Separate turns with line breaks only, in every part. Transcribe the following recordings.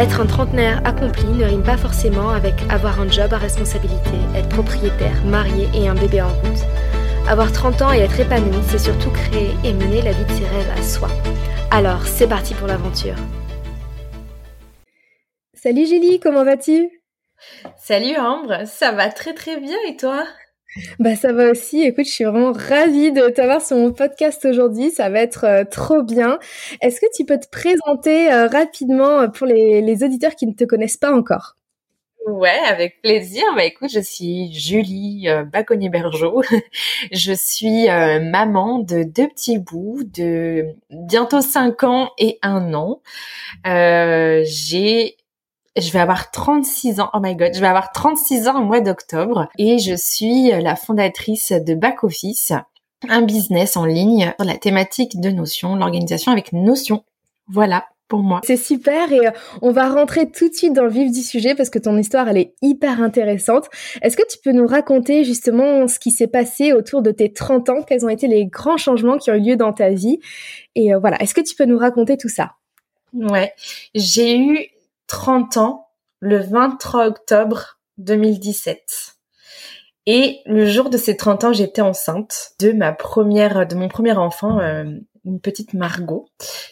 Être un trentenaire accompli ne rime pas forcément avec avoir un job à responsabilité, être propriétaire, marié et un bébé en route. Avoir 30 ans et être épanoui, c'est surtout créer et mener la vie de ses rêves à soi. Alors, c'est parti pour l'aventure. Salut Julie, comment vas-tu?
Salut Ambre, ça va très très bien et toi?
Bah ça va aussi. Écoute, je suis vraiment ravie de t'avoir sur mon podcast aujourd'hui. Ça va être euh, trop bien. Est-ce que tu peux te présenter euh, rapidement pour les, auditeurs qui ne te connaissent pas encore?
Ouais, avec plaisir. Bah écoute, je suis Julie euh, Baconnier-Bergeau. je suis maman de deux petits bouts de bientôt 5 ans et un an. J'ai je vais avoir 36 ans. Oh my god, je vais avoir 36 ans au mois d'octobre et je suis la fondatrice de Back Office, un business en ligne sur la thématique de Notion, l'organisation avec Notion. Voilà pour moi.
C'est super et euh, on va rentrer tout de suite dans le vif du sujet parce que ton histoire elle est hyper intéressante. Est-ce que tu peux nous raconter justement ce qui s'est passé autour de tes 30 ans, quels ont été les grands changements qui ont eu lieu dans ta vie? Et euh, voilà, est-ce que tu peux nous raconter tout ça?
Ouais, j'ai eu 30 ans le 23 octobre 2017. Et le jour de ces 30 ans, j'étais enceinte de ma première, de mon premier enfant, euh, une petite Margot,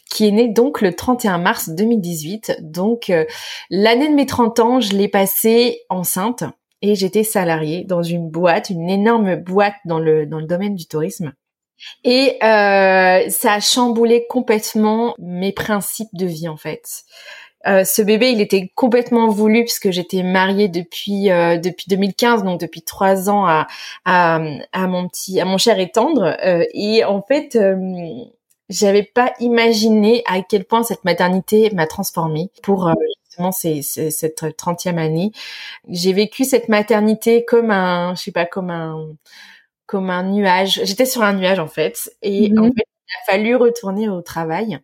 qui est née donc le 31 mars 2018. Donc euh, l'année de mes 30 ans, je l'ai passée enceinte et j'étais salariée dans une boîte, une énorme boîte dans le dans le domaine du tourisme. Et euh, ça a chamboulé complètement mes principes de vie en fait. Euh, ce bébé, il était complètement voulu puisque j'étais mariée depuis euh, depuis 2015, donc depuis trois ans à, à, à mon petit, à mon cher et tendre. Euh, et en fait, j'avais pas imaginé à quel point cette maternité m'a transformée pour justement ces, cette trentième année. J'ai vécu cette maternité comme un, je sais pas, comme un comme un nuage. J'étais sur un nuage en fait, et en mhm. fait, il a fallu retourner au travail.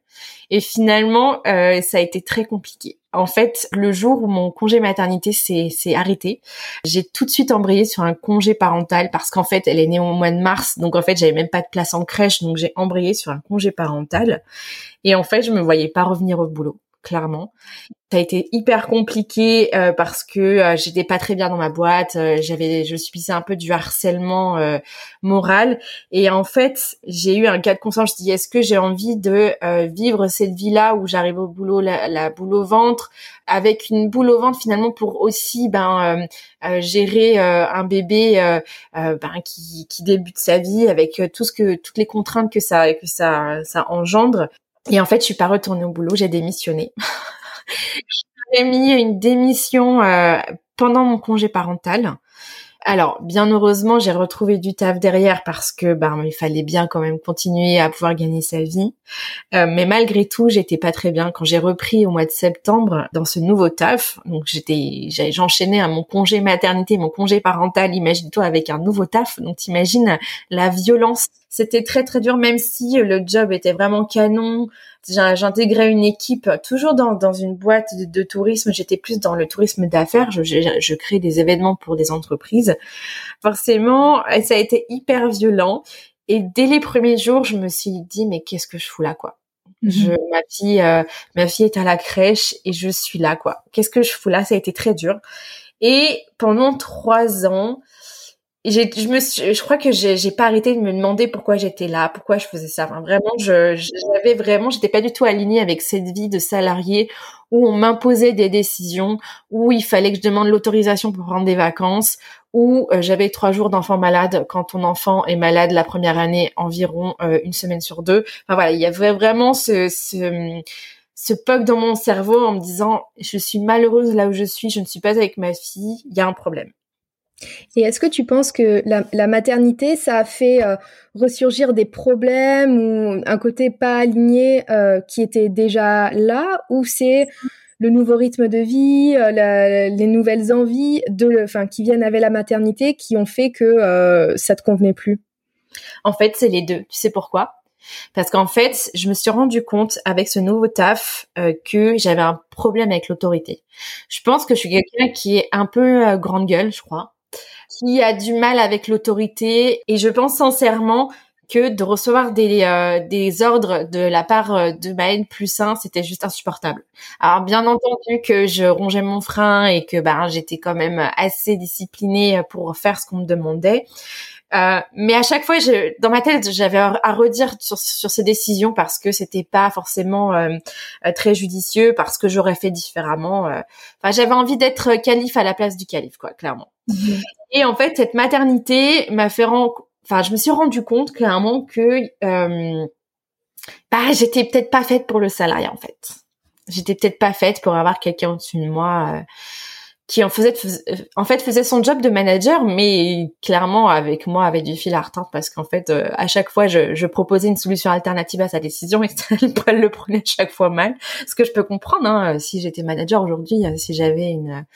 Et finalement, euh, ça a été très compliqué. En fait, le jour où mon congé maternité s'est arrêté, j'ai tout de suite embrayé sur un congé parental parce qu'en fait, elle est née au mois de mars, donc en fait, j'avais même pas de place en crèche, donc j'ai embrayé sur un congé parental. Et en fait, je me voyais pas revenir au boulot clairement. Ça a été hyper compliqué euh, parce que euh, j'étais pas très bien dans ma boîte, euh, j'avais je subissais un peu du harcèlement moral et en fait, j'ai eu un cas de conscience, je dis est-ce que j'ai envie de vivre cette vie-là où j'arrive au boulot la, boule au ventre avec une boule au ventre finalement pour aussi ben gérer un bébé ben qui, qui débute sa vie avec tout ce que toutes les contraintes que ça que ça ça engendre et en fait, je suis pas retournée au boulot, j'ai démissionné. j'ai mis une démission euh, pendant mon congé parental. Alors, bien heureusement, j'ai retrouvé du taf derrière parce que ben il fallait bien quand même continuer à pouvoir gagner sa vie. Euh, mais malgré tout, j'étais pas très bien quand j'ai repris au mois de septembre dans ce nouveau taf. Donc j'étais j'enchaînais à mon congé maternité, mon congé parental, imagine-toi avec un nouveau taf. Donc t'imagines la violence. C'était très très dur même si le job était vraiment canon j'intégrais une équipe toujours dans, dans une boîte de, tourisme. J'étais plus dans le tourisme d'affaires. Je, je, je crée des événements pour des entreprises. Forcément, ça a été hyper violent. Et dès les premiers jours, je me suis dit mais qu'est-ce que je fous là quoi? Mhm. je, ma fille, euh, ma fille est à la crèche et je suis là quoi. Qu'est-ce que je fous là? Ça a été très dur. Et pendant trois ans, je me je crois que j'ai pas arrêté de me demander pourquoi j'étais là pourquoi je faisais ça. Enfin, vraiment je j'avais vraiment j'étais pas du tout alignée avec cette vie de salarié où on m'imposait des décisions où il fallait que je demande l'autorisation pour prendre des vacances où euh, j'avais trois jours d'enfant malade quand ton enfant est malade la première année environ euh, une semaine sur deux. Enfin voilà il y avait vraiment ce, ce ce bug dans mon cerveau en me disant je suis malheureuse là où je suis je ne suis pas avec ma fille il y a un problème
et est-ce que tu penses que la, maternité, ça a fait euh, ressurgir des problèmes ou un côté pas aligné euh, qui était déjà là, ou c'est le nouveau rythme de vie, les nouvelles envies de, enfin, qui viennent avec la maternité, qui ont fait que ça te convenait plus?
En fait, c'est les deux. Tu sais pourquoi? Parce qu'en fait, je me suis rendu compte avec ce nouveau taf euh, que j'avais un problème avec l'autorité. Je pense que je suis quelqu'un qui est un peu euh, grande gueule, je crois, qui a du mal avec l'autorité et je pense sincèrement que de recevoir des, euh, des ordres de la part de ma N plus 1, c'était juste insupportable. Alors bien entendu que je rongeais mon frein et que ben j'étais quand même assez disciplinée pour faire ce qu'on me demandait. Euh, mais à chaque fois, je, dans ma tête, j'avais à redire sur, sur ces décisions parce que c'était pas forcément euh, euh, très judicieux, parce que j'aurais fait différemment. Enfin, j'avais envie d'être calife à la place du calife, quoi, clairement. Mhm. Et en fait, cette maternité m'a fait rendre, enfin, je me suis rendu compte clairement que bah, j'étais peut-être pas faite pour le salariat, en fait. J'étais peut-être pas faite pour avoir quelqu'un au-dessus de moi qui en faisait, euh, en fait faisait son job de manager, mais clairement avec moi avait du fil à retordre parce qu'en fait euh, à chaque fois je, je, proposais une solution alternative à sa décision et elle le prenait chaque fois mal. Ce que je peux comprendre, hein, si j'étais manager aujourd'hui, euh, si j'avais une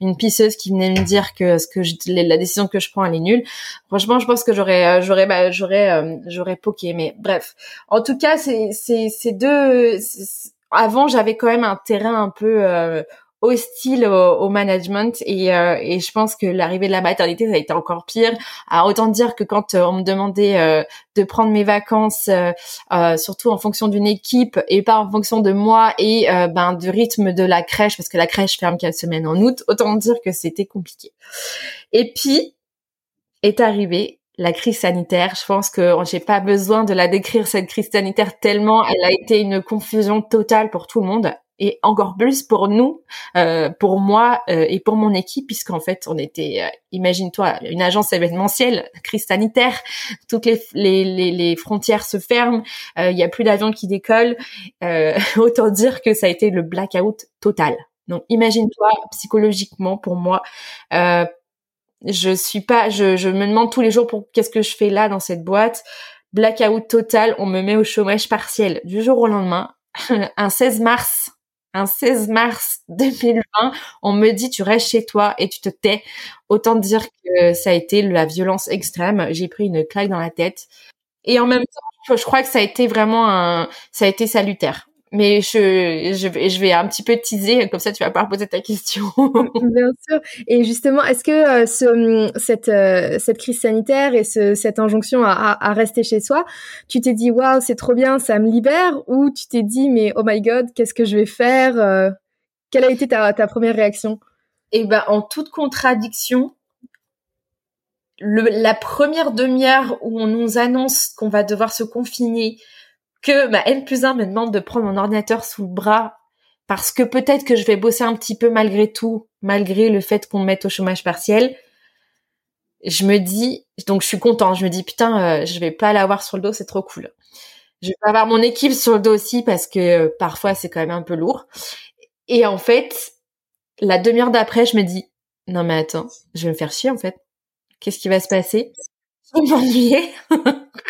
une pisseuse qui venait me dire que ce que je, la décision que je prends elle est nulle, franchement je pense que j'aurais j'aurais bah, j'aurais j'aurais poké. Mais bref, en tout cas c'est c'est c'est deux avant j'avais quand même un terrain un peu hostile au, management et, euh, et je pense que l'arrivée de la maternité ça a été encore pire. Alors autant dire que quand euh, on me demandait euh, de prendre mes vacances, surtout en fonction d'une équipe et pas en fonction de moi et ben du rythme de la crèche parce que la crèche ferme quatre semaines en août, autant dire que c'était compliqué. Et puis est arrivée la crise sanitaire. Je pense que j'ai pas besoin de la décrire cette crise sanitaire tellement elle a été une confusion totale pour tout le monde et encore plus pour nous, euh, pour moi euh, et pour mon équipe, puisqu'en fait on était, euh, imagine-toi, une agence événementielle, crise sanitaire, toutes les, les, les, frontières se ferment, il y a plus d'avions qui décollent, autant dire que ça a été le blackout total. Donc imagine-toi psychologiquement pour moi. je suis pas, je, je me demande tous les jours pour qu'est-ce que je fais là dans cette boîte. Blackout total, on me met au chômage partiel du jour au lendemain. un 16 mars un 16 mars 2020, on me dit tu restes chez toi et tu te tais. Autant dire que ça a été la violence extrême. J'ai pris une claque dans la tête. Et en même temps, je crois que ça a été vraiment un, ça a été salutaire mais je, je, vais, je vais un petit peu teaser, comme ça tu vas pouvoir poser ta question.
Bien sûr. Et justement, est-ce que euh, ce, cette, euh, cette crise sanitaire et ce, cette injonction à, à, rester chez soi, tu t'es dit, waouh, c'est trop bien, ça me libère, ou tu t'es dit, mais oh my god, qu'est-ce que je vais faire euh? Quelle a été ta, ta première réaction?
Eh ben, en toute contradiction, le, la première demi-heure où on nous annonce qu'on va devoir se confiner, que ma N plus 1 me demande de prendre mon ordinateur sous le bras parce que peut-être que je vais bosser un petit peu malgré tout, malgré le fait qu'on me mette au chômage partiel. Je me dis, donc je suis contente, je me dis putain, euh, je vais pas l'avoir sur le dos, c'est trop cool. Je vais avoir mon équipe sur le dos aussi parce que euh, parfois c'est quand même un peu lourd. Et en fait, la demi-heure d'après, je me dis, non mais attends, je vais me faire chier en fait. Qu'est-ce qui va se passer? Je vais m'ennuyer.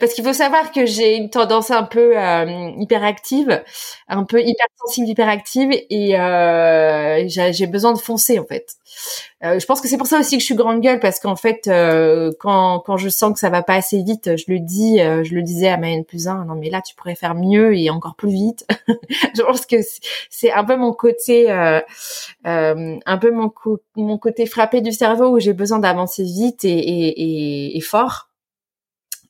Parce qu'il faut savoir que j'ai une tendance un peu euh, hyperactive, un peu hypersensible, hyperactive, et euh, j'ai besoin de foncer en fait. Euh, je pense que c'est pour ça aussi que je suis grande gueule parce qu'en fait, euh, quand, quand je sens que ça va pas assez vite, je le dis, euh, je le disais à ma N plus 1, non mais là tu pourrais faire mieux et encore plus vite. je pense que c'est un peu mon côté, un peu mon, mon côté frappé du cerveau où j'ai besoin d'avancer vite et, et, et fort.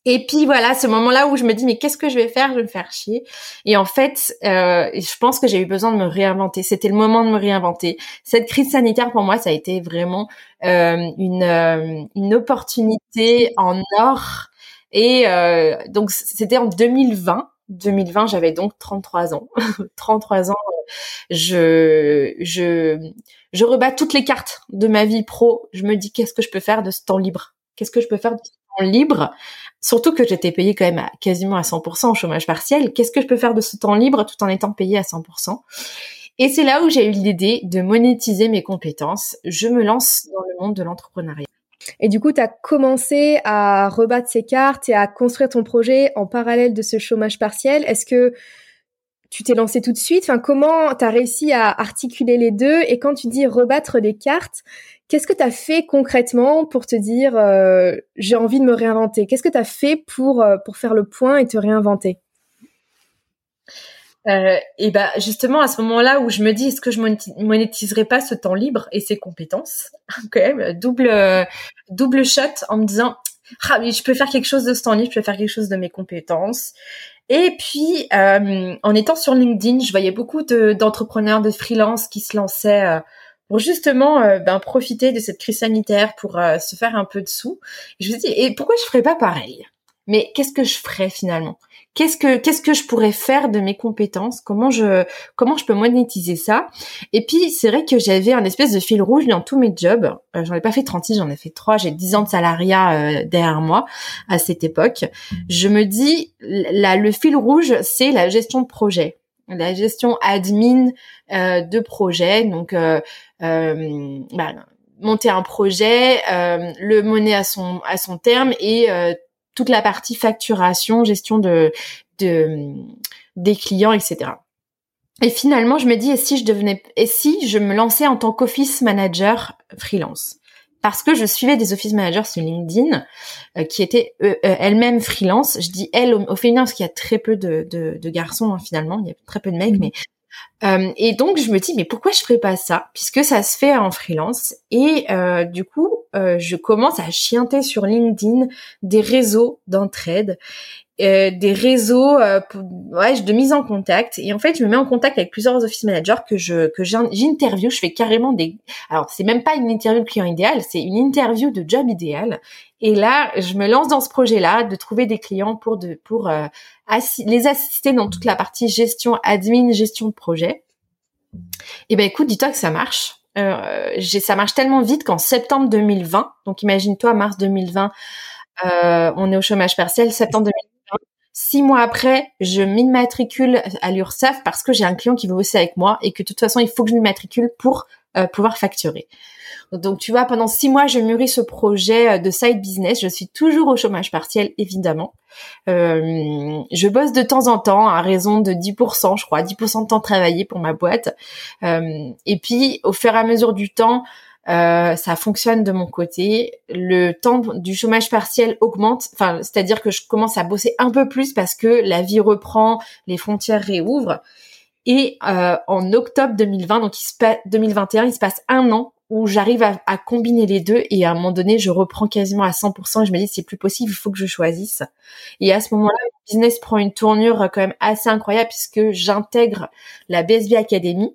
Et puis voilà, ce moment-là où je me dis mais qu'est-ce que je vais faire? Je vais me faire chier. Et en fait, euh, je pense que j'ai eu besoin de me réinventer. C'était le moment de me réinventer. Cette crise sanitaire pour moi, ça a été vraiment euh, une euh, une opportunité en or. Et euh, donc c'était en 2020. 2020, j'avais donc 33 ans. 33 ans, je je je rebats toutes les cartes de ma vie pro. Je me dis qu'est-ce que je peux faire de ce temps libre? Qu'est-ce que je peux faire de libre Surtout que j'étais payée quand même à, quasiment à 100% au chômage partiel. Qu'est-ce que je peux faire de ce temps libre tout en étant payée à 100% Et c'est là où j'ai eu l'idée de monétiser mes compétences. Je me lance dans le monde de l'entrepreneuriat.
Et du coup, tu as commencé à rebattre ces cartes et à construire ton projet en parallèle de ce chômage partiel. Est-ce que tu t'es lancé tout de suite. Enfin, comment tu as réussi à articuler les deux? Et quand tu dis rebattre les cartes, qu'est-ce que tu as fait concrètement pour te dire euh, j'ai envie de me réinventer? Qu'est-ce que tu as fait pour, euh, pour faire le point et te réinventer?
Euh, et ben justement à ce moment-là où je me dis est-ce que je monétiserai pas ce temps libre et ces compétences? Quand même double double shot en me disant ah mais je peux faire quelque chose de ce temps libre je peux faire quelque chose de mes compétences et puis, euh, en étant sur LinkedIn, je voyais beaucoup d'entrepreneurs, de, freelance qui se lançaient euh, pour justement euh, ben, profiter de cette crise sanitaire pour se faire un peu de sous. je me dis, et pourquoi je ferais pas pareil? Mais qu'est-ce que je ferais finalement? Qu'est-ce que qu'est-ce que je pourrais faire de mes compétences? Comment je comment je peux monétiser ça? Et puis c'est vrai que j'avais un espèce de fil rouge dans tous mes jobs. Euh, j'en ai pas fait 36, j'en ai fait 3, j'ai 10 ans de salariat euh, derrière moi à cette époque. Je me dis là le fil rouge, c'est la gestion de projet. La gestion admin euh, de projet. Donc bah, monter un projet le mener à son à son terme et toute la partie facturation, gestion de, de des clients, etc. Et finalement, je me dis, et si je devenais, et si je me lançais en tant qu'office manager freelance? Parce que je suivais des office managers sur LinkedIn euh, qui étaient euh, euh, elles-mêmes freelance. Je dis elles au, féminin parce qu'il y a très peu de, de, de garçons hein, finalement, il y a très peu de mecs, mmh. mais euh, et donc je me dis mais pourquoi je ferais pas ça puisque ça se fait en freelance et euh, du coup euh, je commence à chianter sur LinkedIn des réseaux d'entraide des réseaux ouais, de mise en contact. Et en fait je me mets en contact avec plusieurs office managers que je que j'interview. Je fais carrément des alors c'est même pas une interview de client idéal c'est une interview de job idéal. Et là, je me lance dans ce projet-là de trouver des clients pour de, pour les assister dans toute la partie gestion admin, gestion de projet. Et ben écoute, dis-toi que ça marche. Euh, ça marche tellement vite qu'en septembre 2020, donc imagine-toi mars 2020, euh, on est au chômage partiel, septembre 2020. Six mois après, je m'immatricule à l'URSSAF parce que j'ai un client qui veut bosser avec moi et que de toute façon, il faut que je m'immatricule pour euh, pouvoir facturer. Donc tu vois, pendant six mois, je mûris ce projet euh, de side business. Je suis toujours au chômage partiel, évidemment. Euh, je bosse de temps en temps à raison de 10%, je crois, 10% de temps travaillé pour ma boîte. Euh, et puis, au fur et à mesure du temps, ça fonctionne de mon côté. Le temps du chômage partiel augmente, enfin, c'est-à-dire que je commence à bosser un peu plus parce que la vie reprend, les frontières réouvrent. Et en octobre 2020, donc il se 2021, il se passe un an où j'arrive à, à, combiner les deux et à un moment donné, je reprends quasiment à 100% et je me dis c'est plus possible, il faut que je choisisse. Et à ce moment-là, le business prend une tournure quand même assez incroyable puisque j'intègre la BSB Academy.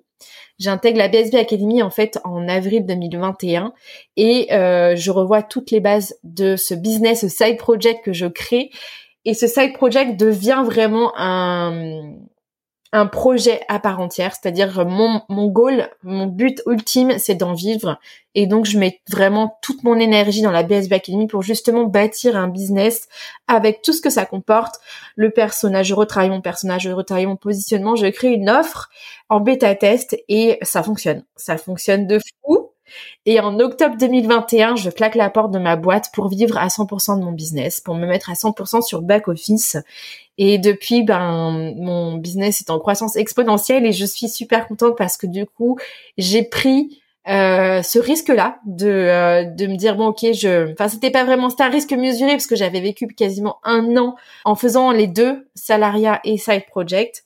J'intègre la BSB Academy en fait en avril 2021 et euh, je revois toutes les bases de ce business, ce side project que je crée. Et ce side project devient vraiment un, un projet à part entière, c'est-à-dire mon, mon goal, mon but ultime, c'est d'en vivre. Et donc, je mets vraiment toute mon énergie dans la BSB Academy pour justement bâtir un business avec tout ce que ça comporte. Le personnage, je retravaille mon personnage, je retravaille mon positionnement, je crée une offre en bêta test et ça fonctionne. Ça fonctionne de fou. Et en octobre 2021, je claque la porte de ma boîte pour vivre à 100% de mon business, pour me mettre à 100% sur back office. Et depuis, ben, mon business est en croissance exponentielle et je suis super contente parce que du coup, j'ai pris euh, ce risque-là de euh, de me dire bon ok je enfin c'était pas vraiment c'était un risque mesuré parce que j'avais vécu quasiment un an en faisant les deux salariat et side project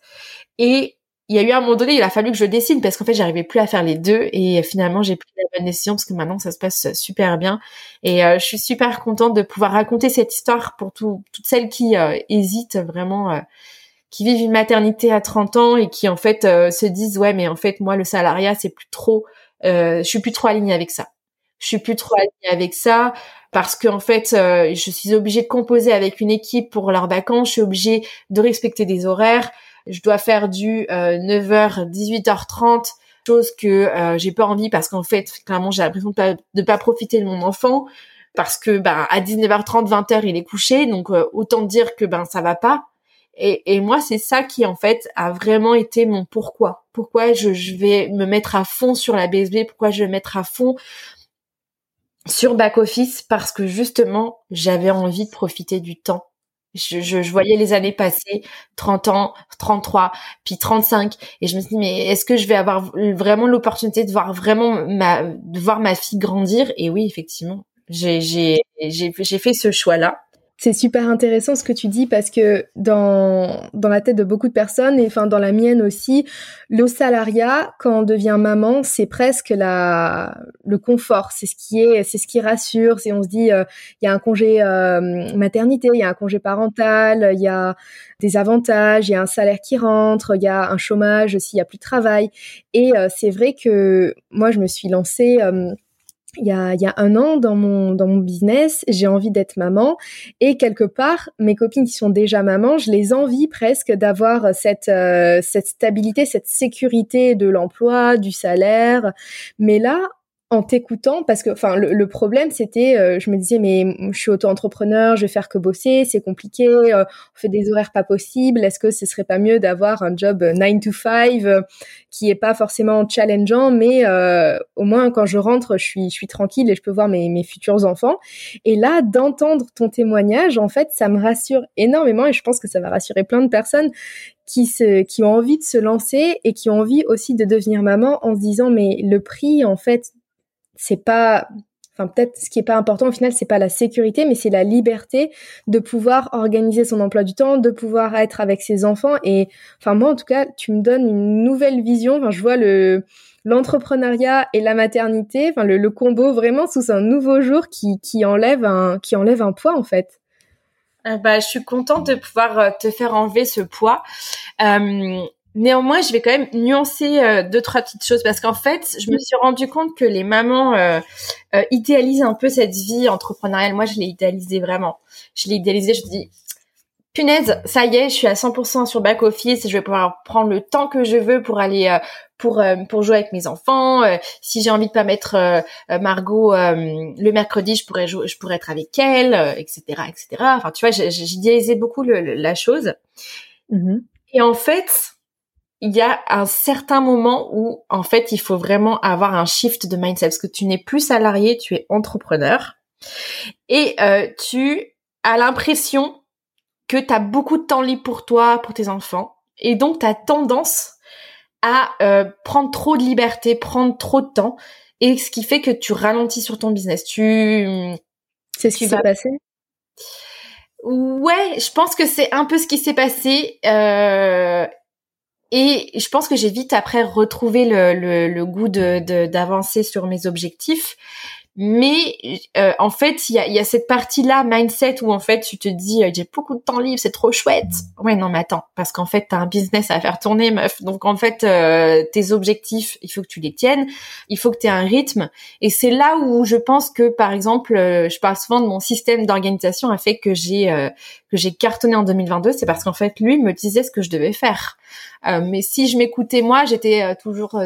et il y a eu un moment donné, il a fallu que je dessine parce qu'en fait, j'arrivais plus à faire les deux et finalement, j'ai pris bonne décision parce que maintenant, ça se passe super bien et euh, je suis super contente de pouvoir raconter cette histoire pour toutes celles qui euh, hésitent vraiment, euh, qui vivent une maternité à 30 ans et qui en fait se disent ouais, mais en fait, moi, le salariat, c'est plus trop, je suis plus trop alignée avec ça. Je suis plus trop alignée avec ça parce que en fait, je suis obligée de composer avec une équipe pour leurs vacances. Je suis obligée de respecter des horaires je dois faire du 9h, 18h30, chose que euh, j'ai pas envie parce qu'en fait, clairement, j'ai l'impression de pas, de pas profiter de mon enfant parce que bah à 19h30, 20h, il est couché, donc euh, autant dire que ben ça va pas. Et, et moi, c'est ça qui en fait a vraiment été mon pourquoi. Pourquoi je, je vais me mettre à fond sur la BSB, pourquoi je vais me mettre à fond sur back office? Parce que justement j'avais envie de profiter du temps Je, je, je, voyais les années passer, 30 ans, 33, puis 35, et je me suis dit mais est-ce que je vais avoir vraiment l'opportunité de voir vraiment ma de voir ma fille grandir? Et oui, effectivement, j'ai j'ai j'ai fait ce choix-là.
C'est super intéressant ce que tu dis parce que dans, dans la tête de beaucoup de personnes, et enfin dans la mienne aussi, le salariat, quand on devient maman, c'est presque la, le confort. C'est ce qui est, c'est ce qui rassure. C'est on se dit, euh, il y a un congé euh, maternité, il y a un congé parental, il y a des avantages, il y a un salaire qui rentre, il y a un chômage s'il y a plus de travail. Et euh, c'est vrai que moi, je me suis lancée il y a, y a un an dans mon, dans mon business, j'ai envie d'être maman et quelque part, mes copines qui sont déjà mamans, je les envie presque d'avoir cette, euh, cette stabilité, cette sécurité de l'emploi, du salaire. Mais là, en t'écoutant parce que enfin le, problème c'était euh, je me disais mais je suis auto-entrepreneur je vais faire que bosser c'est compliqué euh, on fait des horaires pas possibles est-ce que ce serait pas mieux d'avoir un job 9 to 5 euh, qui est pas forcément challengeant mais au moins quand je rentre je suis je suis tranquille et je peux voir mes, mes futurs enfants. Et là d'entendre ton témoignage en fait ça me rassure énormément et je pense que ça va rassurer plein de personnes qui se qui ont envie de se lancer et qui ont envie aussi de devenir maman en se disant mais le prix en fait c'est pas enfin peut-être ce qui est pas important au final c'est pas la sécurité mais c'est la liberté de pouvoir organiser son emploi du temps de pouvoir être avec ses enfants. Et enfin moi en tout cas tu me donnes une nouvelle vision. Enfin je vois le l'entrepreneuriat et la maternité enfin le, combo vraiment sous un nouveau jour qui qui enlève un qui enlève un poids en fait.
Euh, bah, je suis contente de pouvoir euh, te faire enlever ce poids. Euh, Néanmoins, je vais quand même nuancer euh, deux trois petites choses parce qu'en fait, je me suis rendu compte que les mamans euh, euh, idéalisent un peu cette vie entrepreneuriale. Moi, je l'ai idéalisé vraiment. Je l'ai idéalisé. Je me dis, punaise, ça y est, je suis à 100% sur back office je vais pouvoir prendre le temps que je veux pour aller pour pour jouer avec mes enfants. si j'ai envie de pas mettre Margot le mercredi, je pourrais jouer, je pourrais être avec elle, etc., etc. Enfin, tu vois, j'idéalisais beaucoup le, la chose. Mm-hmm. Et en fait, il y a un certain moment où en fait il faut vraiment avoir un shift de mindset parce que tu n'es plus salarié, tu es entrepreneur et euh, tu as l'impression que tu as beaucoup de temps libre pour toi, pour tes enfants et donc tu as tendance à euh, prendre trop de liberté, prendre trop de temps et ce qui fait que tu ralentis sur ton business. Tu
c'est ce qui s'est passé?
Ouais, je pense que c'est un peu ce qui s'est passé. Euh, et je pense que j'ai vite après retrouvé le, goût de d'avancer sur mes objectifs. Mais euh, en fait, il y a, y a, cette partie-là, mindset, où en fait, tu te dis, euh, j'ai beaucoup de temps libre, c'est trop chouette. Ouais, non, mais attends, parce qu'en fait, t'as un business à faire tourner, meuf. Donc en fait, euh, tes objectifs, il faut que tu les tiennes, il faut que tu aies un rythme. Et c'est là où je pense que, par exemple, je parle souvent de mon système d'organisation a fait que j'ai que j'ai cartonné en 2022, c'est parce qu'en fait, lui me disait ce que je devais faire. mais si je m'écoutais moi, j'étais toujours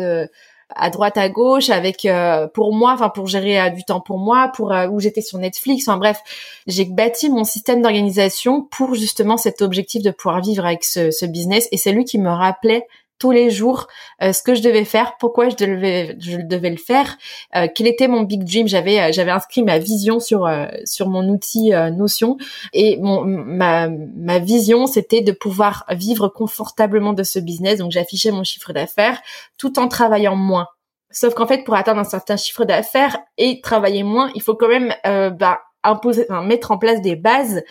à droite à gauche avec euh, pour moi enfin pour gérer euh, du temps pour moi pour euh, où j'étais sur Netflix. Enfin bref j'ai bâti mon système d'organisation pour justement cet objectif de pouvoir vivre avec ce, ce business. Et c'est lui qui me rappelait tous les jours euh, ce que je devais faire, pourquoi je devais je le faire, euh, quel était mon big dream. J'avais euh, inscrit ma vision sur sur mon outil Notion et mon ma ma vision c'était de pouvoir vivre confortablement de ce business. Donc j'affichais mon chiffre d'affaires tout en travaillant moins. Sauf qu'en fait, pour atteindre un certain chiffre d'affaires et travailler moins, il faut quand même bah, imposer, mettre en place des bases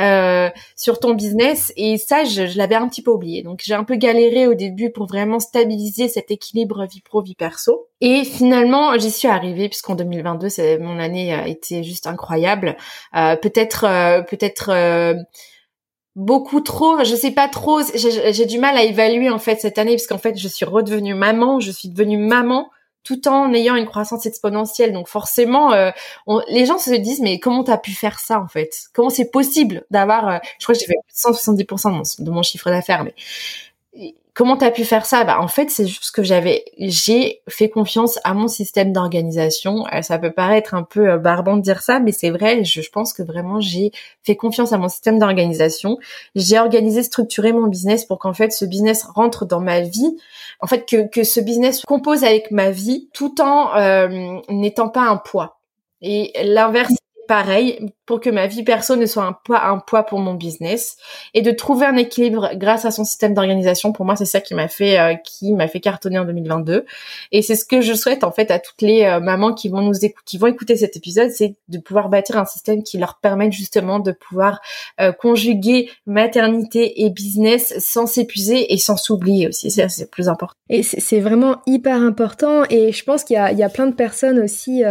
euh, sur ton business. Et ça, je, je l'avais un petit peu oublié. Donc j'ai un peu galéré au début pour vraiment stabiliser cet équilibre vie pro vie perso. Et finalement, j'y suis arrivée puisqu'en 2022, c'est mon année a été juste incroyable. Euh, peut-être, euh, peut-être. Euh, beaucoup trop, je sais pas trop, j'ai du mal à évaluer en fait cette année parce qu'en fait je suis redevenue maman, je suis devenue maman tout en ayant une croissance exponentielle. Donc forcément, euh, les gens se disent mais comment t'as pu faire ça en fait? Comment c'est possible d'avoir euh, Je crois que j'ai fait 170% de mon, de mon chiffre d'affaires, mais comment t'as pu faire ça? Bah en fait c'est juste que j'avais, j'ai fait confiance à mon système d'organisation. Euh, ça peut paraître un peu barbant de dire ça, mais c'est vrai. Je, je pense que vraiment j'ai fait confiance à mon système d'organisation. J'ai organisé, structuré mon business pour qu'en fait ce business rentre dans ma vie en fait que, que ce business compose avec ma vie tout en euh, n'étant pas un poids. Et l'inverse pareil pour que ma vie perso ne soit un poids un poids pour mon business. Et de trouver un équilibre grâce à son système d'organisation pour moi c'est ça qui m'a fait euh, qui m'a fait cartonner en 2022 et c'est ce que je souhaite en fait à toutes les euh, mamans qui vont nous écouter qui vont écouter cet épisode c'est de pouvoir bâtir un système qui leur permette justement de pouvoir euh, conjuguer maternité et business sans s'épuiser et sans s'oublier aussi. C'est plus important.
Et c'est vraiment hyper important. Et je pense qu'il y a il y a plein de personnes aussi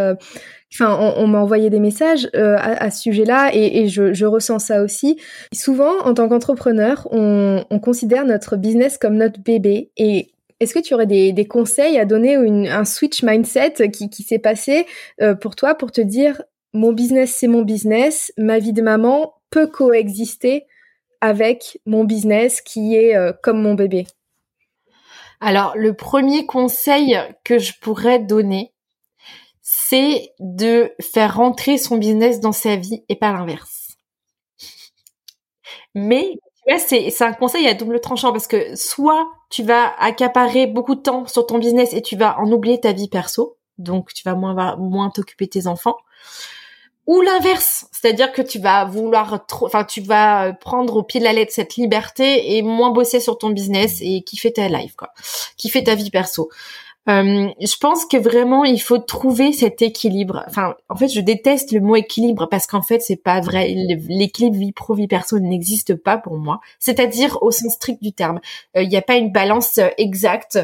Enfin, on, m'a envoyé des messages euh, à, ce sujet-là et, je, ressens ça aussi. Souvent, en tant qu'entrepreneur, on, considère notre business comme notre bébé. Et est-ce que tu aurais des, conseils à donner ou un switch mindset qui, s'est passé euh, pour toi pour te dire mon business c'est mon business, ma vie de maman peut coexister avec mon business qui est euh, comme mon bébé?
Alors, le premier conseil que je pourrais donner, c'est de faire rentrer son business dans sa vie et pas l'inverse. Mais c'est un conseil à double tranchant parce que soit tu vas accaparer beaucoup de temps sur ton business et tu vas en oublier ta vie perso, donc tu vas moins t'occuper tes enfants, ou l'inverse, c'est-à-dire que tu vas vouloir enfin tu vas prendre au pied de la lettre cette liberté et moins bosser sur ton business et kiffer ta life quoi, kiffer ta vie perso. Euh, je pense que vraiment il faut trouver cet équilibre. Enfin, en fait, je déteste le mot équilibre parce qu'en fait, c'est pas vrai. L'équilibre vie pro vie perso n'existe pas pour moi. C'est-à-dire au sens strict du terme. Euh, il n'y a pas une balance euh, exacte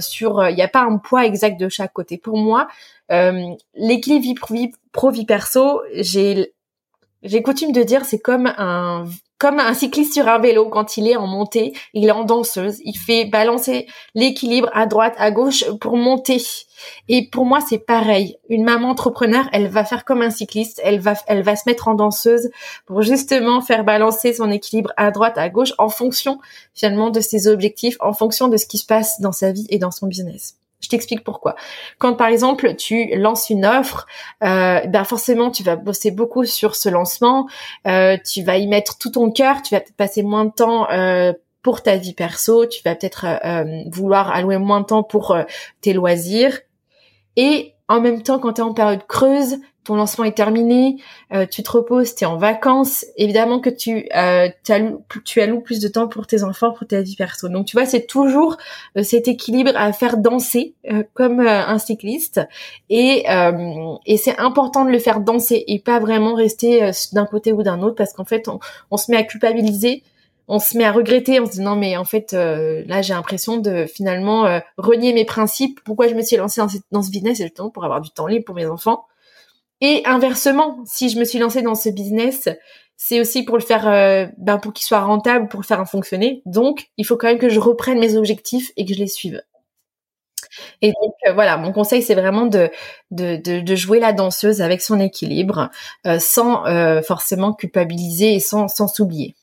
sur. Il n'y a pas un poids exact de chaque côté. Pour moi, l'équilibre vie pro vie, perso, j'ai j'ai coutume de dire c'est comme un comme un cycliste sur un vélo quand il est en montée, il est en danseuse, il fait balancer l'équilibre à droite, à gauche pour monter. Et pour moi, c'est pareil. Une maman entrepreneur, elle va faire comme un cycliste, elle va, elle va se mettre en danseuse pour justement faire balancer son équilibre à droite, à gauche en fonction finalement de ses objectifs, en fonction de ce qui se passe dans sa vie et dans son business. Je t'explique pourquoi. Quand par exemple tu lances une offre, euh, ben forcément tu vas bosser beaucoup sur ce lancement, euh, tu vas y mettre tout ton cœur, tu vas peut-être passer moins de temps euh, pour ta vie perso, tu vas peut-être euh, vouloir allouer moins de temps pour tes loisirs. Et en même temps, quand tu es en période creuse, ton lancement est terminé, euh, tu te reposes, tu es en vacances, évidemment que tu euh, tu alloues plus de temps pour tes enfants, pour ta vie perso. Donc tu vois, c'est toujours euh, cet équilibre à faire danser euh, comme un cycliste et et c'est important de le faire danser et pas vraiment rester d'un côté ou d'un autre parce qu'en fait on, on, se met à culpabiliser. On se met à regretter, on se dit non mais en fait là j'ai l'impression de finalement renier mes principes. Pourquoi je me suis lancée dans, dans ce business? C'est justement pour avoir du temps libre pour mes enfants et inversement, si je me suis lancée dans ce business, c'est aussi pour le faire, euh, ben pour qu'il soit rentable, pour le faire fonctionner. Donc, il faut quand même que je reprenne mes objectifs et que je les suive. Et donc euh, voilà, mon conseil c'est vraiment de, de, de, jouer la danseuse avec son équilibre, euh, sans forcément culpabiliser et sans sans s'oublier.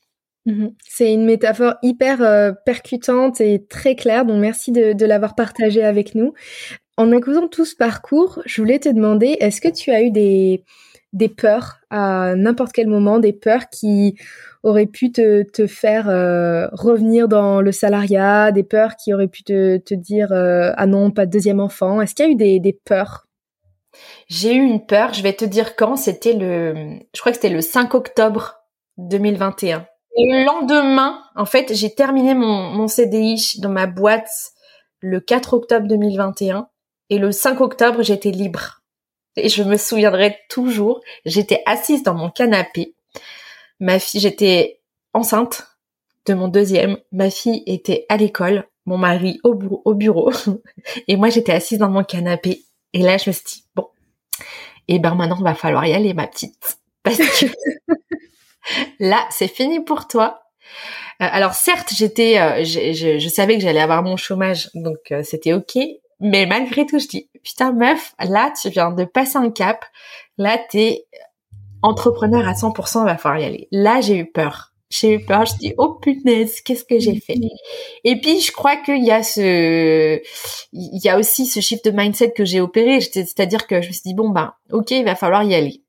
Mmh c'est une métaphore hyper percutante et très claire, donc merci de, de l'avoir partagée avec nous. En écoutant tout ce parcours, je voulais te demander, est-ce que tu as eu des, des peurs à n'importe quel moment, des peurs qui auraient pu te, te faire euh, revenir dans le salariat, des peurs qui auraient pu te, te dire euh, ah non, pas de deuxième enfant. Est-ce qu'il y a eu des, des peurs?
J'ai eu une peur, je vais te dire quand, c'était le, je crois que c'était le 5 octobre 2021. Et le lendemain, en fait, j'ai terminé mon, mon CDI dans ma boîte le 4 octobre 2021 et le 5 octobre, j'étais libre. Et je me souviendrai toujours, j'étais assise dans mon canapé. Ma fille, j'étais enceinte de mon deuxième. Ma fille était à l'école, mon mari au, au bureau. Et moi, j'étais assise dans mon canapé. Et là, je me suis dit, bon, et eh ben maintenant, il va falloir y aller, ma petite. Parce que là, c'est fini pour toi. Euh, alors certes, j'étais, euh, je, je, savais que j'allais avoir mon chômage, donc euh, c'était ok. Mais malgré tout, je dis, putain meuf, là, tu viens de passer un cap. Là, t'es entrepreneur à 100%, va falloir y aller. Là, j'ai eu peur. J'ai eu peur. Je dis, oh punaise, qu'est-ce que j'ai fait? Et puis, je crois qu'il y a ce, il y a aussi ce shift de mindset que j'ai opéré. C'est-à-dire que je me suis dit, bon ben, ok, il va falloir y aller.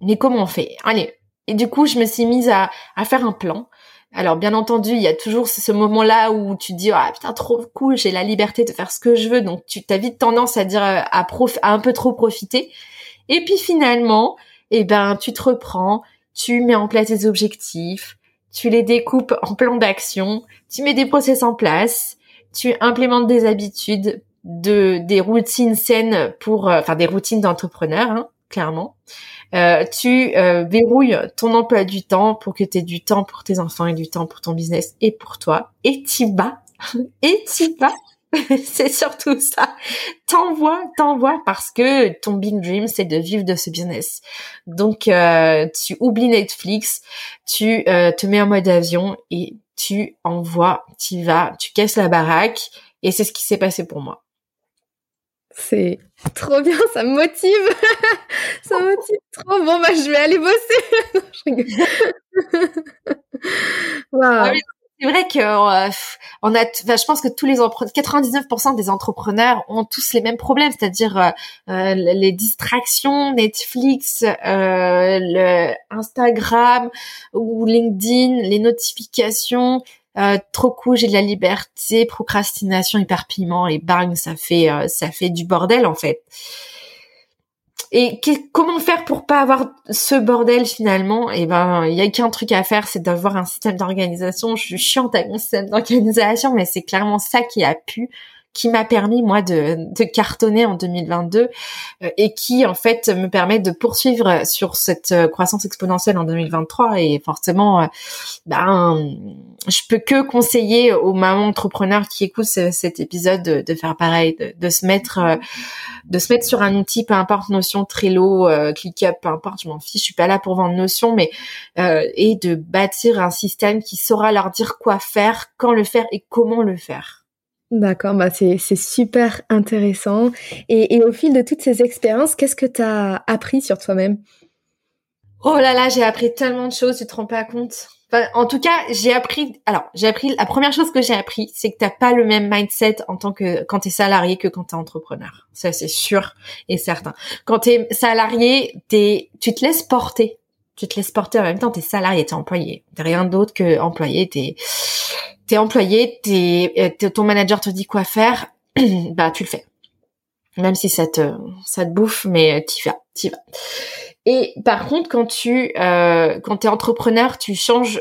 Mais comment on fait? Allez. Et du coup, je me suis mise à, à faire un plan. Alors bien entendu, il y a toujours ce moment-là où tu te dis ah putain trop cool, j'ai la liberté de faire ce que je veux, donc tu as vite tendance à dire à, prof, à un peu trop profiter. Et puis finalement, eh ben, tu te reprends, tu mets en place des objectifs, tu les découpes en plans d'action, tu mets des process en place, tu implémentes des habitudes, de des routines saines pour, euh, enfin des routines d'entrepreneur, hein, clairement. Euh, tu euh, verrouilles ton emploi du temps pour que tu aies du temps pour tes enfants et du temps pour ton business et pour toi. Et t'y vas. et t'y vas. c'est surtout ça. T'envoies, t'envoies parce que ton big dream, c'est de vivre de ce business. Donc, euh, tu oublies Netflix, tu euh, te mets en mode avion et tu envoies, tu vas, tu casses la baraque. Et c'est ce qui s'est passé pour moi.
C'est trop bien, ça me motive. ça me motive trop. Bon, bah, je vais aller bosser.
Ah c'est vrai que euh, on a, je pense que tous les 99% des entrepreneurs ont tous les mêmes problèmes, c'est-à-dire euh, euh, les distractions, Netflix, Instagram ou LinkedIn, les notifications, euh, trop cool, j'ai de la liberté, procrastination, hyperpiment et bang, ça fait euh, ça fait du bordel en fait. Et comment faire pour pas avoir ce bordel finalement? Eh ben, il y a qu'un truc à faire, c'est d'avoir un système d'organisation. Je suis chiante avec mon système d'organisation, mais c'est clairement ça qui a pu qui m'a permis moi de, de, cartonner en 2022 euh, et qui en fait me permet de poursuivre sur cette euh, croissance exponentielle en 2023 et forcément euh, ben je peux que conseiller aux mamans entrepreneurs qui écoutent cet épisode de, de faire pareil de, de, se mettre de se mettre sur un outil peu importe Notion Trello ClickUp peu importe je m'en fiche je suis pas là pour vendre Notion mais et de bâtir un système qui saura leur dire quoi faire quand le faire et comment le faire
D'accord, bah c'est, super intéressant. Et, au fil de toutes ces expériences, qu'est-ce que tu as appris sur toi-même?
Oh là là, j'ai appris tellement de choses, tu te rends pas compte? en tout cas, j'ai appris. Alors, j'ai appris. La première chose que j'ai appris, c'est que t'as pas le même mindset en tant que quand t'es salarié que quand t'es entrepreneur. Ça, c'est sûr et certain. Quand t'es salarié, t'es, tu te laisses porter. Tu te laisses porter en même temps. T'es salarié, t'es employé. T'es rien d'autre que employé. T'es t'es employé, t'es, euh, ton manager te dit quoi faire, bah tu le fais. Même si ça te, ça te bouffe, mais t'y vas, t'y vas. Et par contre, quand tu, euh, quand t'es entrepreneur, tu changes.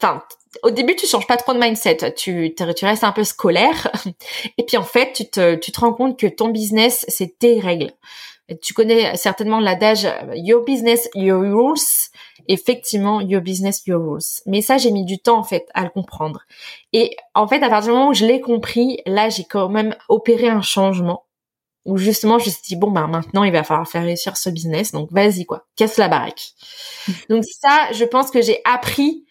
Enfin, au début, tu changes pas trop de mindset. Tu, tu restes un peu scolaire. Et puis en fait, tu te, tu te rends compte que ton business, c'est tes règles. Tu connais certainement l'adage Your business, your rules effectivement your business your rules. Mais ça j'ai mis du temps en fait à le comprendre. Et en fait à partir du moment où je l'ai compris, là j'ai quand même opéré un changement où justement je me suis dit bon bah maintenant il va falloir faire réussir ce business donc vas-y quoi, casse la baraque. donc ça je pense que j'ai appris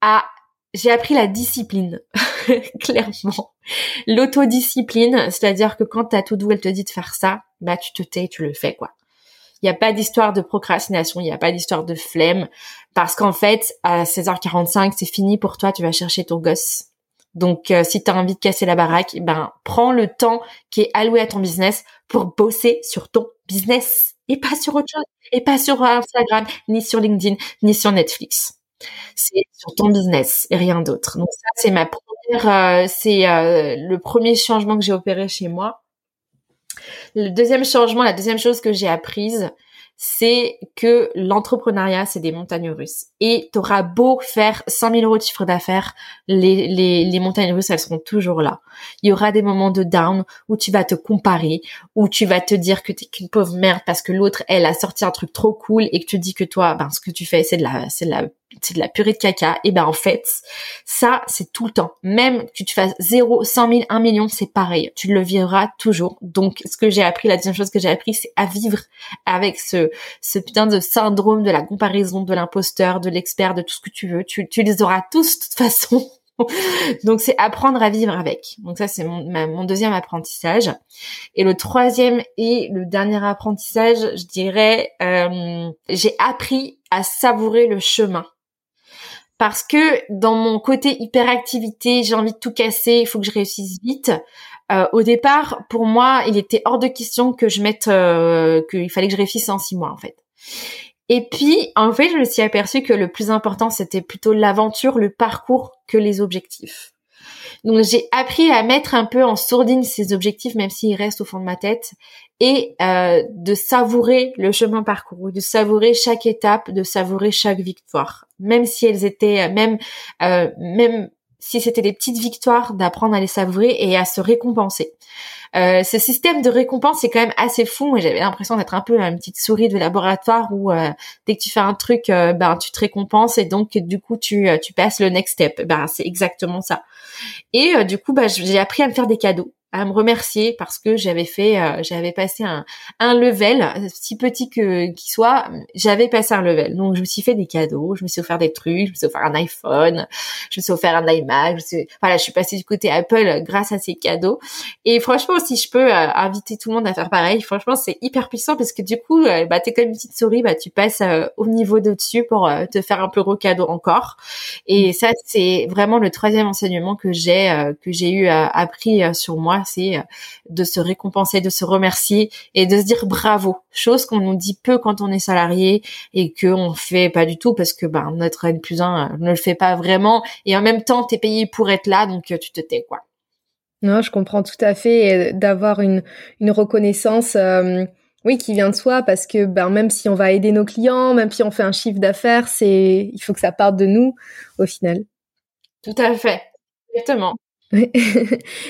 à j'ai appris la discipline, clairement. L'autodiscipline, c'est-à-dire que quand ta tout doux elle te dit de faire ça, bah tu te tais, tu le fais quoi. Il n'y a pas d'histoire de procrastination, il n'y a pas d'histoire de flemme, parce qu'en fait, à 16h45, c'est fini pour toi, tu vas chercher ton gosse. Donc, euh, si tu as envie de casser la baraque, ben, prends le temps qui est alloué à ton business pour bosser sur ton business et pas sur autre chose, et pas sur Instagram, ni sur LinkedIn, ni sur Netflix. C'est sur ton business et rien d'autre. Donc ça, c'est ma euh, c'est euh, le premier changement que j'ai opéré chez moi. Le deuxième changement, la deuxième chose que j'ai apprise, c'est que l'entrepreneuriat, c'est des montagnes russes. Et tu auras beau faire 100 000 euros de chiffre d'affaires, les, les, les montagnes russes, elles seront toujours là. Il y aura des moments de down où tu vas te comparer, où tu vas te dire que t'es qu'une pauvre merde parce que l'autre, elle a sorti un truc trop cool et que tu dis que toi, ben, ce que tu fais, c'est de la, c'est de la c'est de la purée de caca. Et ben en fait, ça c'est tout le temps. Même que tu fasses 0, 100 000, 1 million, c'est pareil. Tu le vivras toujours. Donc ce que j'ai appris, la deuxième chose que j'ai appris, c'est à vivre avec ce ce putain de syndrome de la comparaison, de l'imposteur, de l'expert, de tout ce que tu veux. Tu, tu les auras tous de toute façon. Donc c'est apprendre à vivre avec. Donc ça c'est mon, mon deuxième apprentissage. Et le troisième et le dernier apprentissage, je dirais, euh, j'ai appris à savourer le chemin parce que dans mon côté hyperactivité, j'ai envie de tout casser, il faut que je réussisse vite. Euh, au départ, pour moi, il était hors de question que je mette, euh, qu'il fallait que je réussisse en six mois en fait. Et puis, en fait, je me suis aperçue que le plus important, c'était plutôt l'aventure, le parcours que les objectifs. Donc j'ai appris à mettre un peu en sourdine ces objectifs, même s'ils restent au fond de ma tête, et euh, de savourer le chemin parcouru, de savourer chaque étape, de savourer chaque victoire, même si elles étaient, même euh, même si c'était des petites victoires, d'apprendre à les savourer et à se récompenser. Euh, ce système de récompense est quand même assez fou j'avais l'impression d'être un peu une petite souris de laboratoire où euh, dès que tu fais un truc, euh, ben tu te récompenses et donc du coup tu tu passes le next step. Ben c'est exactement ça. Et du coup, ben, j'ai appris à me faire des cadeaux à me remercier parce que j'avais fait, euh, j'avais passé un, un level, si petit que qu'il soit, j'avais passé un level. Donc je me suis fait des cadeaux, je me suis offert des trucs, je me suis offert un iPhone, je me suis offert un iMac, je suis, voilà, je suis passée du côté Apple grâce à ces cadeaux. Et franchement, si je peux euh, inviter tout le monde à faire pareil, franchement, c'est hyper puissant parce que du coup, euh, bah t'es comme une petite souris, bah tu passes au niveau d'au-dessus pour te faire un plus gros cadeau encore. Et ça, c'est vraiment le troisième enseignement que j'ai que j'ai eu appris sur moi c'est euh, de se récompenser, de se remercier et de se dire bravo. Chose qu'on nous dit peu quand on est salarié et qu'on fait pas du tout parce que ben notre N plus 1 euh, ne le fait pas vraiment et en même temps t'es payé pour être là donc euh, tu te tais quoi.
Non, je comprends tout à fait d'avoir une, une reconnaissance. oui, qui vient de soi parce que ben même si on va aider nos clients, même si on fait un chiffre d'affaires, c'est il faut que ça parte de nous au final.
Tout à fait. Exactement.
Et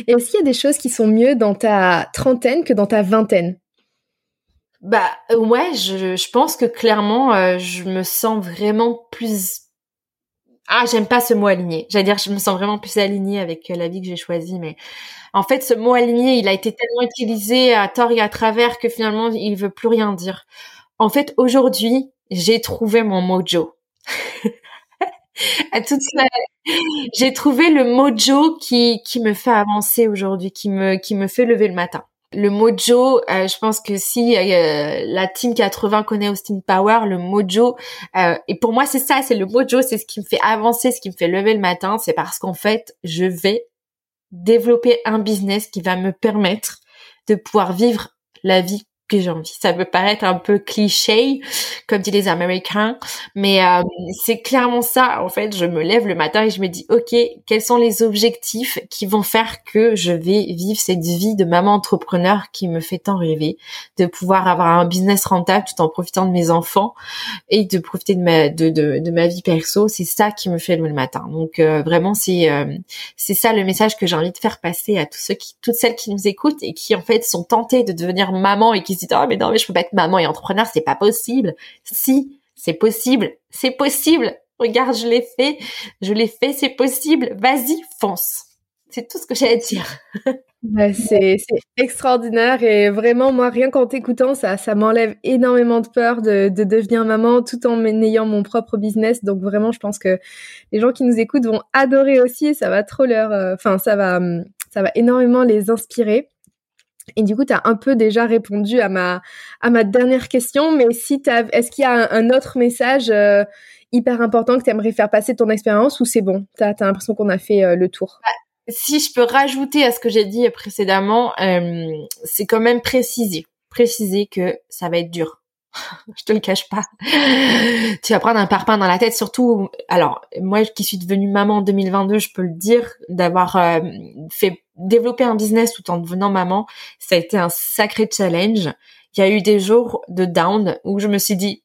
est-ce qu'il y a des choses qui sont mieux dans ta trentaine que dans ta vingtaine
Bah ouais, je, pense que clairement, euh, je me sens vraiment plus... Ah, j'aime pas ce mot aligné. J'allais dire, je me sens vraiment plus alignée avec la vie que j'ai choisie, mais en fait, ce mot aligné, il a été tellement utilisé à tort et à travers que finalement, il veut plus rien dire. En fait, aujourd'hui, j'ai trouvé mon mojo. à toute j'ai trouvé le mojo qui qui me fait avancer aujourd'hui, qui me qui me fait lever le matin. Le mojo, euh, je pense que si euh, la team 80 connaît Austin Power, le mojo, euh, et pour moi c'est ça, c'est le mojo, c'est ce qui me fait avancer, ce qui me fait lever le matin, c'est parce qu'en fait je vais développer un business qui va me permettre de pouvoir vivre la vie que j'ai envie. Ça peut paraître un peu cliché, comme disent les Américains, mais euh, c'est clairement ça. En fait, je me lève le matin et je me dis, ok, quels sont les objectifs qui vont faire que je vais vivre cette vie de maman entrepreneur qui me fait tant rêver, de pouvoir avoir un business rentable tout en profitant de mes enfants et de profiter de ma de, de, ma vie perso. C'est ça qui me fait lever le matin. Donc euh, vraiment, c'est euh, c'est ça le message que j'ai envie de faire passer à tous ceux qui, toutes celles qui nous écoutent et qui en fait sont tentées de devenir maman et qui ah mais non mais je peux pas être maman et entrepreneur c'est pas possible. Si c'est possible c'est possible. Regarde je l'ai fait je l'ai fait c'est possible. Vas-y fonce. C'est tout ce que j'ai à dire.
C'est extraordinaire et vraiment moi rien qu'en t'écoutant ça ça m'enlève énormément de peur de, de, devenir maman tout en ayant mon propre business. Donc vraiment je pense que les gens qui nous écoutent vont adorer aussi et ça va trop leur euh, enfin ça va ça va énormément les inspirer et du coup, tu as un peu déjà répondu à ma, à ma dernière question, mais si est-ce qu'il y a un, autre message euh, hyper important que tu aimerais faire passer de ton expérience ou c'est bon? Tu as, l'impression qu'on a fait euh, le tour bah,
Si je peux rajouter à ce que j'ai dit précédemment, euh, c'est quand même préciser, préciser que ça va être dur. je te le cache pas. tu vas prendre un parpaing dans la tête, surtout. Alors, moi qui suis devenue maman en 2022, je peux le dire, d'avoir fait développer un business tout en devenant maman, ça a été un sacré challenge. Il y a eu des jours de down où je me suis dit,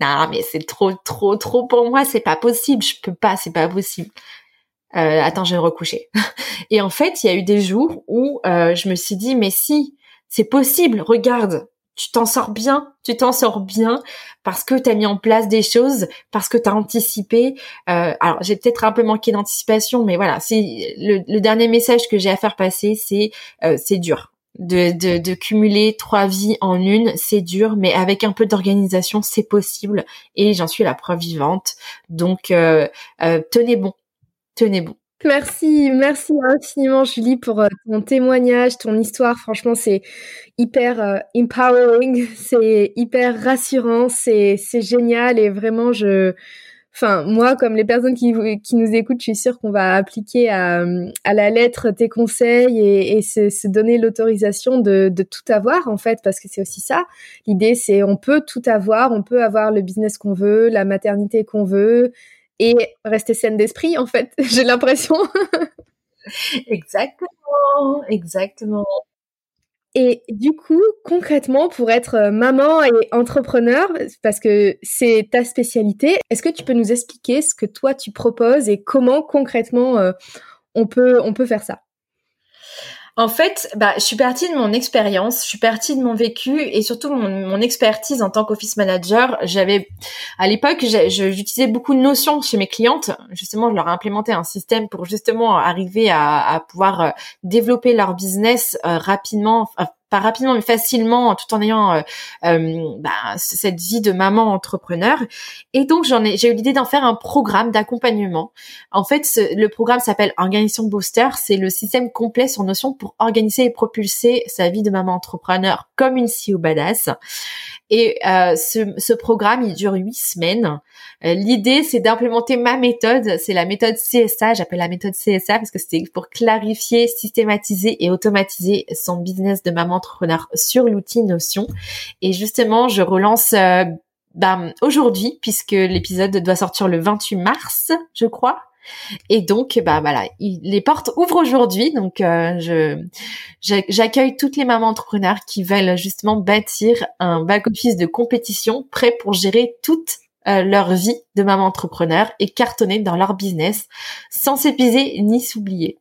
non, mais c'est trop, trop, trop pour moi, c'est pas possible, je peux pas, c'est pas possible. Euh, attends, je vais me recoucher. Et en fait, il y a eu des jours où euh, je me suis dit, mais si, c'est possible, regarde, tu t'en sors bien, tu t'en sors bien parce que tu as mis en place des choses, parce que tu as anticipé. Euh, alors j'ai peut-être un peu manqué d'anticipation, mais voilà, c'est le, dernier message que j'ai à faire passer, c'est euh, c'est dur. De, cumuler trois vies en une, c'est dur, mais avec un peu d'organisation, c'est possible. Et j'en suis la preuve vivante. Donc, euh, euh tenez bon, tenez bon.
Merci, merci infiniment Julie pour euh, ton témoignage, ton histoire. Franchement, c'est hyper euh, empowering, c'est hyper rassurant, c'est c'est génial et vraiment je enfin moi comme les personnes qui qui nous écoutent, je suis sûre qu'on va appliquer à, à la lettre tes conseils et, et se, se donner l'autorisation de de tout avoir en fait parce que c'est aussi ça. L'idée c'est on peut tout avoir, on peut avoir le business qu'on veut, la maternité qu'on veut, et rester saine d'esprit en fait j'ai l'impression
exactement, exactement.
Et du coup, concrètement, pour être euh, maman et entrepreneur, parce que c'est ta spécialité, est-ce que tu peux nous expliquer ce que toi tu proposes et comment concrètement euh, on peut on peut faire ça?
En fait, bah, je suis partie de mon expérience, je suis partie de mon vécu et surtout mon, mon expertise en tant qu'office manager. J'avais, à l'époque, j'utilisais beaucoup de notions chez mes clientes. Justement, je leur ai implémenté un système pour justement arriver à, pouvoir euh, développer leur business euh, rapidement, pas rapidement mais facilement tout en ayant euh, euh, bah, cette vie de maman entrepreneur et donc j'en ai j'ai eu l'idée d'en faire un programme d'accompagnement en fait le programme s'appelle Organisation Booster c'est le système complet sur notion pour organiser et propulser sa vie de maman entrepreneur comme une CEO badass et euh, ce, ce, programme, il dure huit semaines. Euh, l'idée, c'est d'implémenter ma méthode. C'est la méthode CSA. J'appelle la méthode CSA parce que c'était pour clarifier, systématiser et automatiser son business de maman entrepreneur sur l'outil Notion. Et justement, je relance euh, ben, aujourd'hui puisque l'épisode doit sortir le 28 mars, je crois. Et donc, bah voilà, les portes ouvrent aujourd'hui. Donc, euh, je j'accueille toutes les mamans entrepreneurs qui veulent justement bâtir un back office de compétition prêt pour gérer toute euh, leur vie de maman entrepreneur et cartonner dans leur business sans s'épuiser ni s'oublier.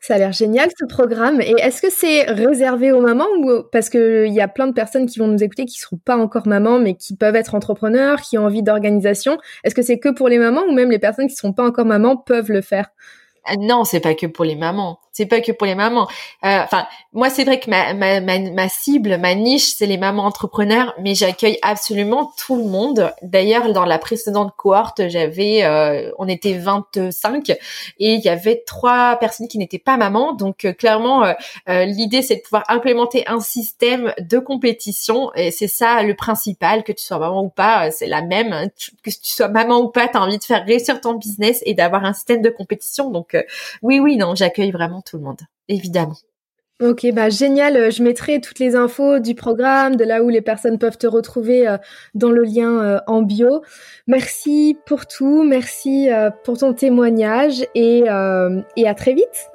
Ça a l'air génial ce programme. Et est-ce que c'est réservé aux mamans ou parce que il y a plein de personnes qui vont nous écouter qui seront pas encore mamans mais qui peuvent être entrepreneurs, qui ont envie d'organisation. Est-ce que c'est que pour les mamans ou même les personnes qui sont pas encore mamans peuvent le faire?
Ah Non, c'est pas que pour les mamans c'est pas que pour les mamans. Euh, enfin, moi, c'est vrai que ma, ma, ma, cible, ma niche, c'est les mamans entrepreneurs, mais j'accueille absolument tout le monde. D'ailleurs, dans la précédente cohorte, j'avais, euh, on était 25 et il y avait trois personnes qui n'étaient pas mamans. Donc, euh, clairement, l'idée, c'est de pouvoir implémenter un système de compétition et c'est ça le principal, que tu sois maman ou pas, c'est la même. Que tu sois maman ou pas, tu as envie de faire réussir ton business et d'avoir un système de compétition. Donc, oui, oui, non, j'accueille vraiment tout le monde, évidemment.
Ok, bah génial. Euh, je mettrai toutes les infos du programme, de là où les personnes peuvent te retrouver euh, dans le lien euh, en bio. Merci pour tout, merci pour ton témoignage et, et à très vite.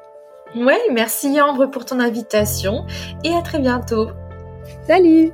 Ouais, merci Ambre pour ton invitation et à très bientôt.
Salut